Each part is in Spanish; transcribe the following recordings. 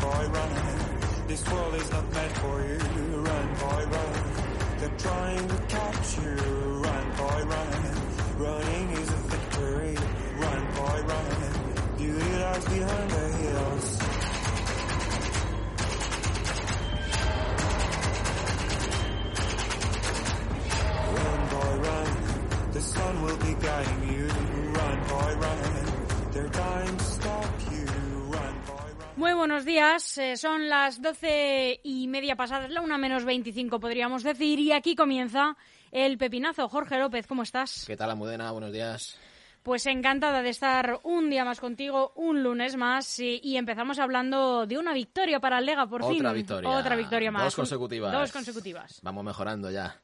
boy, run. This world is not meant for you. Run, boy, run. They're trying to catch you. Run, boy, run. Running is a victory. Run, boy, run. Beauty lies behind the hills. The sun will be guiding you. Run, boy, run. They're dying to Muy buenos días, eh, son las doce y media pasadas, la una menos veinticinco podríamos decir, y aquí comienza el pepinazo. Jorge López, ¿cómo estás? ¿Qué tal, Amudena? Buenos días. Pues encantada de estar un día más contigo, un lunes más, y, y empezamos hablando de una victoria para el Lega, por fin. Otra victoria. Otra victoria más. Dos consecutivas. Dos consecutivas. Vamos mejorando ya.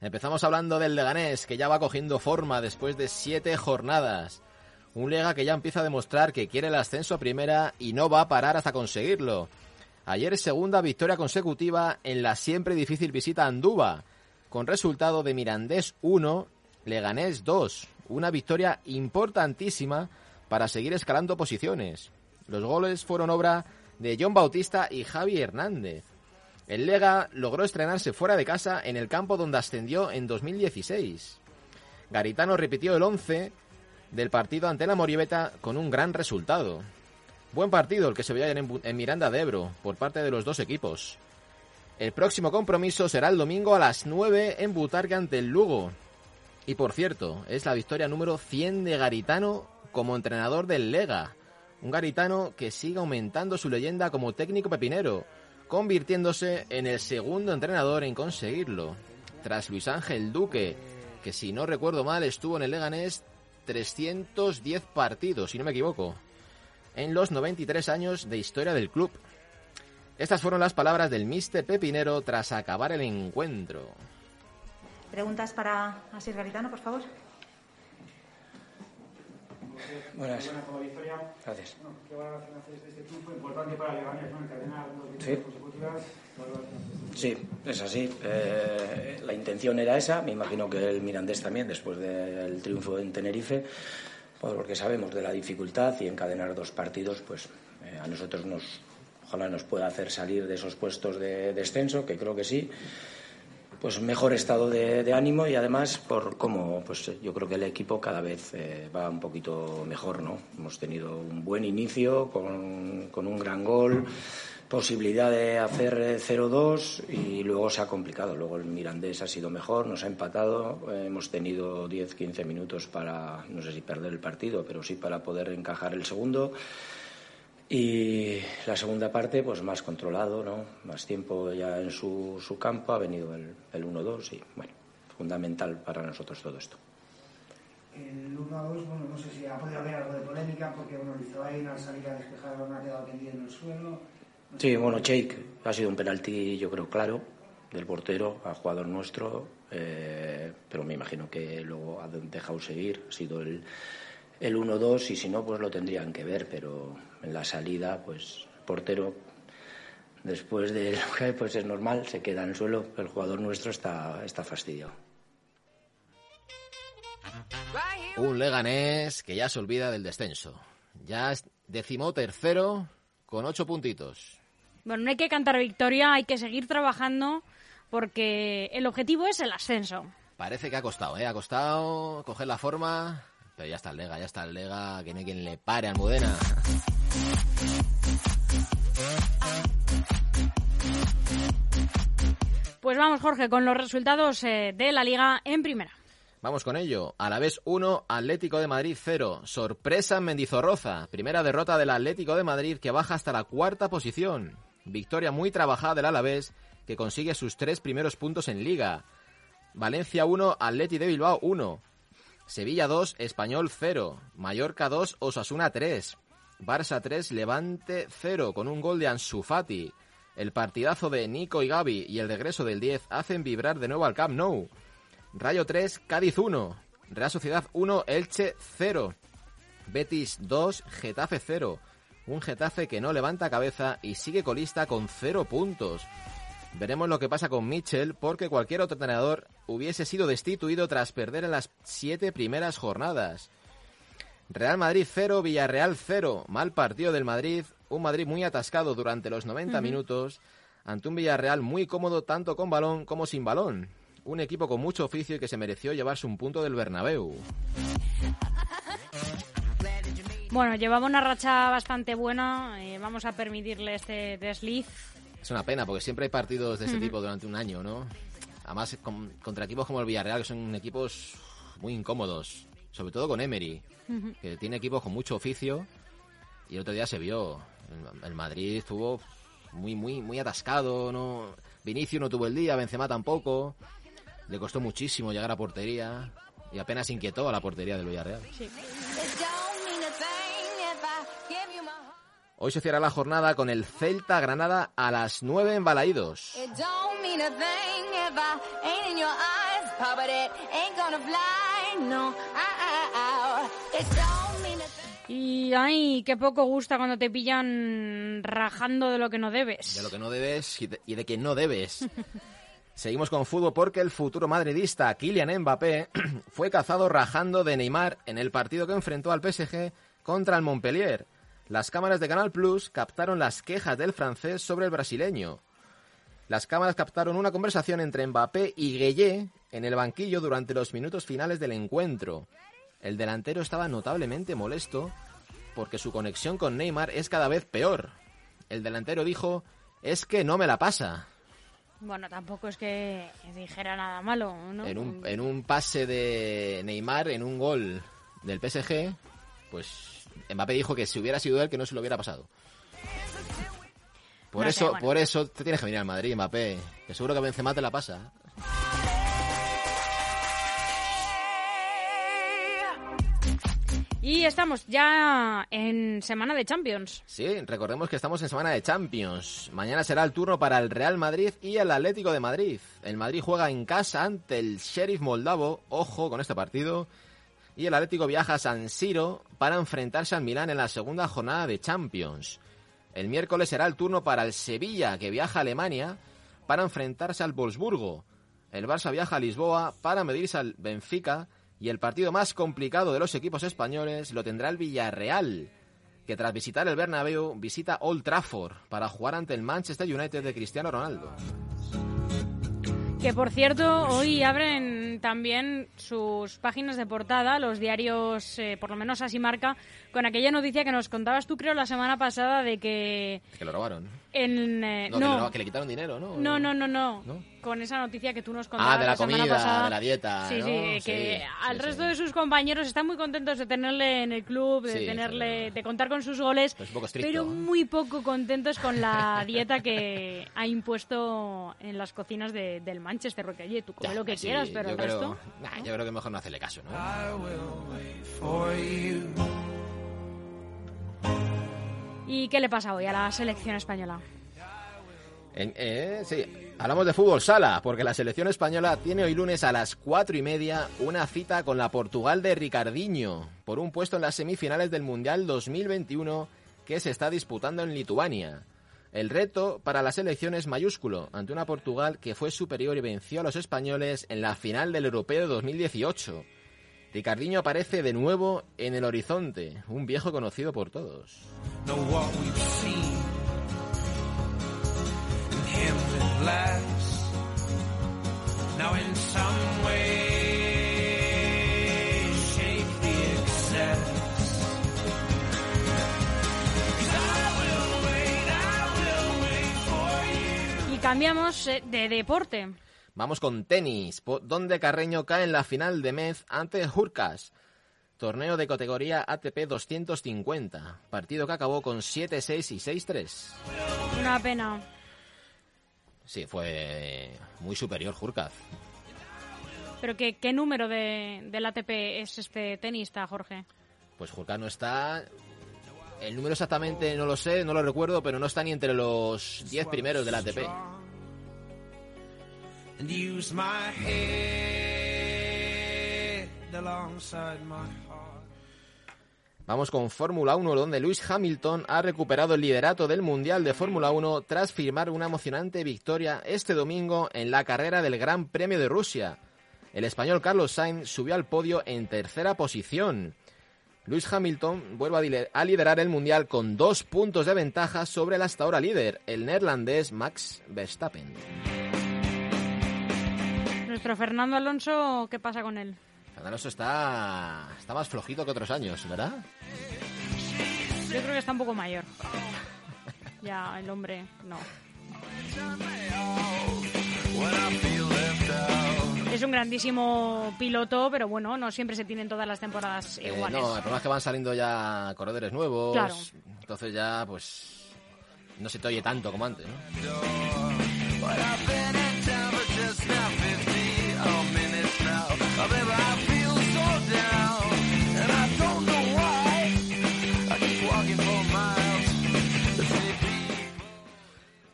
Empezamos hablando del Leganés, que ya va cogiendo forma después de siete jornadas. Un Lega que ya empieza a demostrar que quiere el ascenso a primera y no va a parar hasta conseguirlo. Ayer segunda victoria consecutiva en la siempre difícil visita a Andúba, con resultado de Mirandés 1, Leganés 2. Una victoria importantísima para seguir escalando posiciones. Los goles fueron obra de John Bautista y Javi Hernández. El Lega logró estrenarse fuera de casa en el campo donde ascendió en 2016. Garitano repitió el 11 del partido ante la Moriebeta con un gran resultado. Buen partido el que se veía en, Bu- en Miranda de Ebro por parte de los dos equipos. El próximo compromiso será el domingo a las 9 en Butarque ante el Lugo. Y por cierto, es la victoria número 100 de Garitano como entrenador del Lega. Un Garitano que sigue aumentando su leyenda como técnico pepinero, convirtiéndose en el segundo entrenador en conseguirlo. Tras Luis Ángel Duque, que si no recuerdo mal estuvo en el Leganés 310 partidos, si no me equivoco, en los 93 años de historia del club. Estas fueron las palabras del Mister Pepinero tras acabar el encuentro. Preguntas para Asir Garitano, por favor. Buenas. Buena como victoria. Gracias. Bueno, ¿Qué valoración haces de este triunfo? Importante para Leganés, ¿no? Encadenar dos Sí. victorias consecutivas. ¿Qué valoración haces? Sí, es así. Eh, la intención era esa. Me imagino que el Mirandés también, después del triunfo en Tenerife, pues porque sabemos de la dificultad y encadenar dos partidos, pues eh, a nosotros nos, ojalá nos pueda hacer salir de esos puestos de descenso, que creo que sí. Pues mejor estado de, ánimo y además por cómo, pues yo creo que el equipo cada vez eh, va un poquito mejor, ¿no? Hemos tenido un buen inicio con, un gran gol, posibilidad de hacer eh, 0-2 y luego se ha complicado. Luego el Mirandés ha sido mejor, nos ha empatado, eh, hemos tenido 10-15 minutos para, no sé si perder el partido, pero sí para poder encajar el segundo. Y la segunda parte, pues más controlado, ¿no? Más tiempo ya en su, su campo, ha venido el, el 1-2 y, bueno, fundamental para nosotros todo esto. El 1 a 2, bueno, no sé si ha podido haber algo de polémica porque, bueno, Lizoain al salir a despejar balón ha quedado tendido en el suelo. No Sí, bueno, Cheik ha sido un penalti, yo creo, claro, del portero a jugador nuestro, eh, pero me imagino que luego ha dejado seguir, ha sido el, el 1-2 y si no, pues lo tendrían que ver, pero en la salida, pues portero, después de lo que pues es normal, se queda en el suelo, el jugador nuestro está, está fastidiado. Un Leganés que ya se olvida del descenso. Ya es decimotercero con ocho puntitos. Bueno, no hay que cantar victoria, hay que seguir trabajando porque el objetivo es el ascenso. Parece que ha costado, ¿eh? Ha costado coger la forma. Pero ya está el Lega, ya está el Lega, que no hay quien le pare a Almudena. Pues vamos, Jorge, con los resultados eh, de la liga en primera. Vamos con ello. Alavés 1, Atlético de Madrid 0. Sorpresa en Mendizorroza. Primera derrota del Atlético de Madrid que baja hasta la cuarta posición. Victoria muy trabajada del Alavés que consigue sus tres primeros puntos en Liga. Valencia 1, Atleti de Bilbao 1. Sevilla 2, Español 0. Mallorca 2, Osasuna 3. Barça 3, Levante 0 con un gol de Ansu Fati. El partidazo de Nico y Gaby y el regreso del 10 hacen vibrar de nuevo al Camp Nou. Rayo 3, Cádiz 1. Real Sociedad 1, Elche 0. Betis 2, Getafe 0. Un Getafe que no levanta cabeza y sigue colista con 0 puntos. Veremos lo que pasa con Mitchell porque cualquier otro entrenador hubiese sido destituido tras perder en las 7 primeras jornadas. Real Madrid 0, Villarreal 0. Mal partido del Madrid un Madrid muy atascado durante los 90 minutos ante un Villarreal muy cómodo tanto con balón como sin balón. Un equipo con mucho oficio y que se mereció llevarse un punto del Bernabéu. Bueno, llevaba una racha bastante buena. eh, vamos a permitirle este desliz. Es una pena porque siempre hay partidos de ese tipo durante un año, ¿no? Además, con- contra equipos como el Villarreal, que son equipos muy incómodos, sobre todo con Emery, que tiene equipos con mucho oficio. Y el otro día se vio, el- el Madrid estuvo muy, muy, muy atascado, ¿no? Vinicius no tuvo el día, Benzema tampoco. Le costó muchísimo llegar a portería y apenas inquietó a la portería del Villarreal. Hoy se cierra la jornada con el Celta Granada a las 9 en Balaídos. It don't mean a thing if I ain't in your eyes, Papa, that ain't gonna fly, no. It don't mean a thing. Y ay, qué poco gusta cuando te pillan rajando de lo que no debes. de lo que no debes y de, y de que no debes. Seguimos con fútbol porque el futuro madridista Kylian Mbappé fue cazado rajando de Neymar en el partido que enfrentó al PSG contra el Montpellier. Las cámaras de Canal Plus captaron las quejas del francés sobre el brasileño. Las cámaras captaron una conversación entre Mbappé y Gueye en el banquillo durante los minutos finales del encuentro. El delantero estaba notablemente molesto porque su conexión con Neymar es cada vez peor. El delantero dijo, es que no me la pasa. Bueno, tampoco es que dijera nada malo, ¿no? En un, en un pase de Neymar, en un gol del PSG, pues Mbappé dijo que si hubiera sido él, que no se lo hubiera pasado. Por No sé, eso, bueno. por eso te tienes que venir al Madrid, Mbappé. Que seguro que Benzema te la pasa. Y estamos ya en semana de Champions. Sí, recordemos que estamos en semana de Champions. Mañana será el turno para el Real Madrid y el Atlético de Madrid. El Madrid juega en casa ante el Sheriff Moldavo, ojo con este partido. Y el Atlético viaja a San Siro para enfrentarse al Milán en la segunda jornada de Champions. El miércoles será el turno para el Sevilla, que viaja a Alemania para enfrentarse al Wolfsburgo. El Barça viaja a Lisboa para medirse al Benfica. Y el partido más complicado de los equipos españoles lo tendrá el Villarreal, que tras visitar el Bernabéu visita Old Trafford para jugar ante el Manchester United de Cristiano Ronaldo. Que por cierto, hoy abren también sus páginas de portada, los diarios, eh, por lo menos así marca, con aquella noticia que nos contabas tú, creo, la semana pasada de que Que lo robaron. En... eh, No, no, Que, le, que le quitaron dinero, ¿no? no, no, no, no, ¿No? Con esa noticia que tú nos contabas Ah, de la semana comida, pasada. de la dieta, Sí, ¿no? sí, Sí, que sí, al sí. resto de sus compañeros están muy contentos de tenerle en el club, de Sí, tenerle, de contar con sus goles, Pero es un poco estricto, pero muy poco contentos con la dieta que ha impuesto en las cocinas de- del Manchester, porque oye, tú come Ya, lo que sí, quieras, pero el creo, resto... Nah, Yo creo que mejor no hacerle caso, ¿no? ¿Y qué le pasa hoy a la selección española? Eh, sí, hablamos de fútbol sala, porque la selección española tiene hoy lunes a las cuatro y media una cita con la Portugal de Ricardinho por un puesto en las semifinales del Mundial 2021 que se está disputando en Lituania. El reto para la selección es mayúsculo ante una Portugal que fue superior y venció a los españoles en la final del Europeo de 2018. Ricardinho aparece de nuevo en el horizonte, un viejo conocido por todos. Y cambiamos eh, de deporte. Vamos con tenis, donde Carreño cae en la final de Mez ante Hurkas. Torneo de categoría ATP 250. Partido que acabó con 7-6 y 6-3. Una pena. Sí, fue muy superior Hurkaz. Pero ¿qué, qué número de, del ATP es este tenista, Jorge? Pues Hurkaz no está... El número exactamente no lo sé, no lo recuerdo, pero no está ni entre los 10 primeros del ATP. Vamos con Fórmula 1, donde Lewis Hamilton ha recuperado el liderato del Mundial de Fórmula 1 tras firmar una emocionante victoria este domingo en la carrera del Gran Premio de Rusia. El español Carlos Sainz subió al podio en tercera posición. Lewis Hamilton vuelve a liderar el Mundial con dos puntos de ventaja sobre el hasta ahora líder, el neerlandés Max Verstappen. Nuestro Fernando Alonso, ¿qué pasa con él? Alonso está, está más flojito que otros años, ¿verdad? Yo creo que está un poco mayor. Ya, el hombre, no. Es un grandísimo piloto, pero bueno, no siempre se tienen todas las temporadas Eh, iguales. no, el problema es que van saliendo ya corredores nuevos. Claro. Entonces ya, pues, no se te oye tanto como antes, ¿no?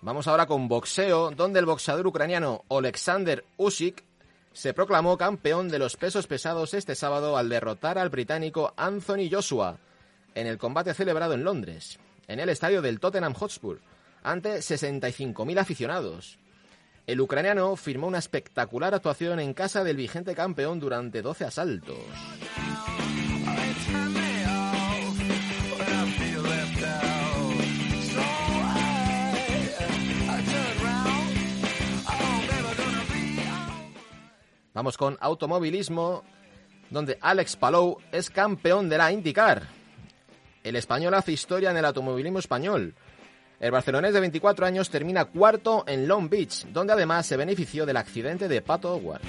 Vamos ahora con boxeo, donde el boxeador ucraniano Oleksandr Usyk se proclamó campeón de los pesos pesados este sábado al derrotar al británico Anthony Joshua en el combate celebrado en Londres, en el estadio del Tottenham Hotspur, ante 65.000 aficionados. El ucraniano firmó una espectacular actuación en casa del vigente campeón durante 12 asaltos. Vamos con automovilismo, donde Alex Palou es campeón de la IndyCar. El español hace historia en el automovilismo español. El barcelonés de 24 años termina cuarto en Long Beach, donde además se benefició del accidente de Pato Howard.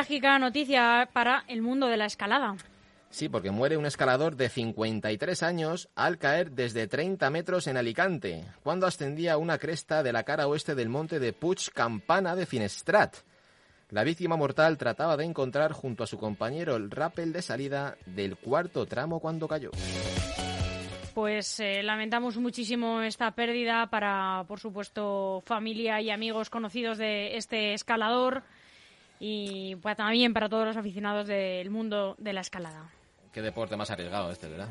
Trágica noticia para el mundo de la escalada. Sí, porque muere un escalador de 53 años al caer desde 30 metros en Alicante, cuando ascendía a una cresta de la cara oeste del monte de Puig Campana de Finestrat. La víctima mortal trataba de encontrar junto a su compañero el rappel de salida del cuarto tramo cuando cayó. Pues eh, lamentamos muchísimo esta pérdida para, por supuesto, familia y amigos conocidos de este escalador y pues, también para todos los aficionados del mundo de la escalada. Qué deporte más arriesgado este, ¿verdad?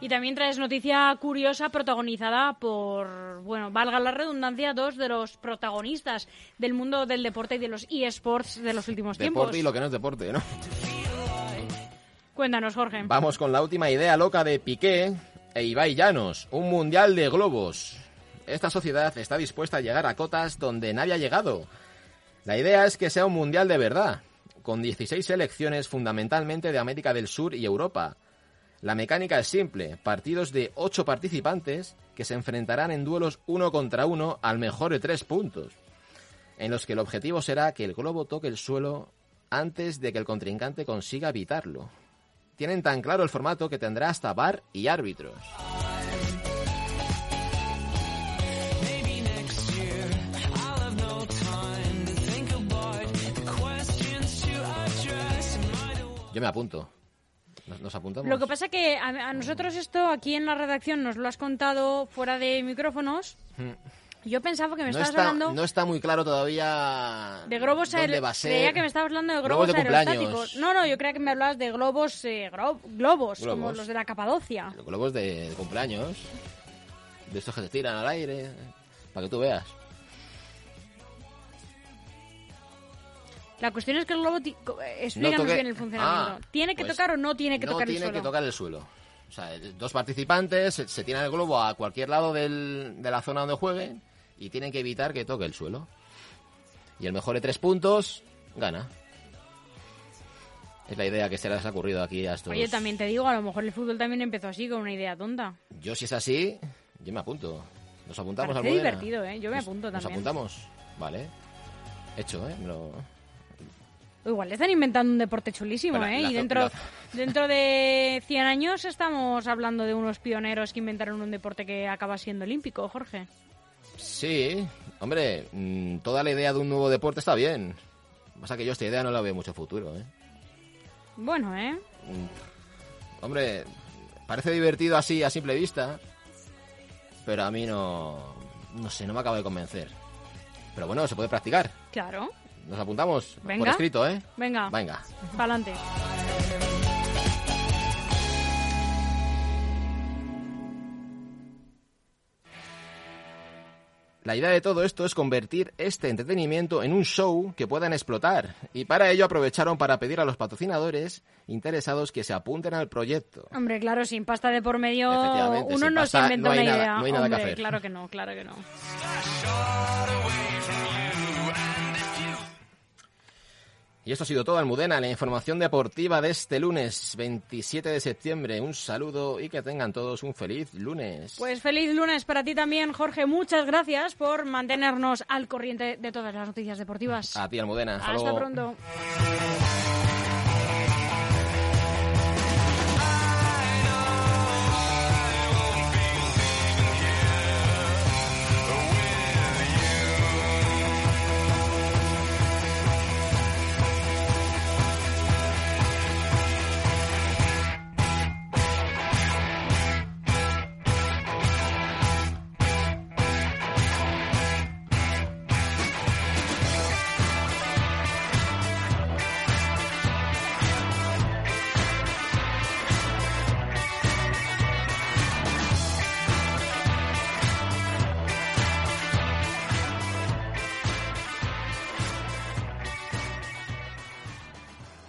Y también traes noticia curiosa protagonizada por, bueno, valga la redundancia, dos de los protagonistas del mundo del deporte y de los eSports de los últimos tiempos. Deporte y lo que no es deporte, ¿no? Cuéntanos, Jorge. Vamos con la última idea loca de Piqué e Ibai Llanos, un mundial de globos. Esta sociedad está dispuesta a llegar a cotas donde nadie ha llegado. La idea es que sea un mundial de verdad, con 16 selecciones fundamentalmente de América del Sur y Europa. La mecánica es simple, partidos de 8 participantes que se enfrentarán en duelos uno contra uno al mejor de 3 puntos, en los que el objetivo será que el globo toque el suelo antes de que el contrincante consiga evitarlo. Tienen tan claro el formato que tendrá hasta bar y árbitros. Yo me apunto. ¿Nos, nos apuntamos? Lo que pasa que a, a nosotros esto aquí en la redacción nos lo has contado fuera de micrófonos. Yo pensaba que me Hmm. no, estabas está, hablando no está muy claro todavía de globos dónde aer- va a ser. Creía que me estabas hablando de Globos globos, de aerostáticos. No, no, yo creía que me hablabas de globos, eh, gro- globos, como Globos. los de la Capadocia. Los globos de, de cumpleaños. De estos que se tiran al aire. Para que tú veas. La cuestión es que el globo... eh, Explícanos toque- bien el funcionamiento. Ah, ¿Tiene que pues tocar o no tiene que no tocar el tiene suelo? que tocar el suelo. O sea, dos participantes se, se tiran el globo a cualquier lado del- de la zona donde jueguen y tienen que evitar que toque el suelo. Y el mejor de tres puntos gana. Es la idea que se les ha ocurrido aquí a estos. Oye, también te digo, a lo mejor el fútbol también empezó así, con una idea tonta. Yo, si es así, yo me apunto. Nos apuntamos Almudena? divertido, ¿eh? Yo me Nos- apunto Nos también. apuntamos. Vale. Hecho, ¿eh? Me lo- Igual le están inventando un deporte chulísimo, La- ¿eh? la- y dentro, la- dentro de 100 años estamos hablando de unos pioneros que inventaron un deporte que acaba siendo olímpico, Jorge. Sí, hombre, mm, toda la idea de un nuevo deporte está bien. Pasa que yo esta idea no la veo mucho futuro, ¿eh? Bueno, ¿eh? Hombre, parece divertido así a simple vista, pero a mí no, no sé, no me acaba de convencer. Pero bueno, se puede practicar. Claro. Nos apuntamos por escrito, ¿eh? Venga, Venga. pa'lante. La idea de todo esto es convertir este entretenimiento en un show que puedan explotar. Y para ello aprovecharon para pedir a los patrocinadores interesados que se apunten al proyecto. Hombre, claro, sin pasta de por medio uno no se inventa no una nada- idea. no hay nada que Hombre, hacer. claro que no, claro que no. Y esto ha sido todo, Almudena, la información deportiva de este lunes 27 de septiembre. Un saludo y que tengan todos un feliz lunes. Pues feliz lunes para ti también, Jorge. Muchas gracias por mantenernos al corriente de todas las noticias deportivas. A ti, Almudena. Hasta, Hasta luego. pronto.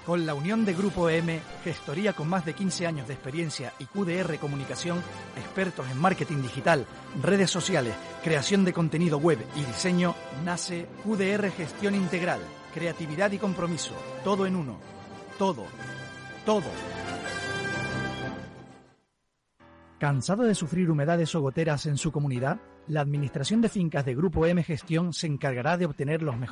Con la unión de Grupo M, gestoría con más de 15 años de experiencia y QDR Comunicación, expertos en marketing digital, redes sociales, creación de contenido web y diseño, nace QDR Gestión Integral, creatividad y compromiso, todo en uno. Todo, todo. ¿Cansado de sufrir humedades o goteras en su comunidad? La Administración de Fincas de Grupo M Gestión se encargará de obtener los mejores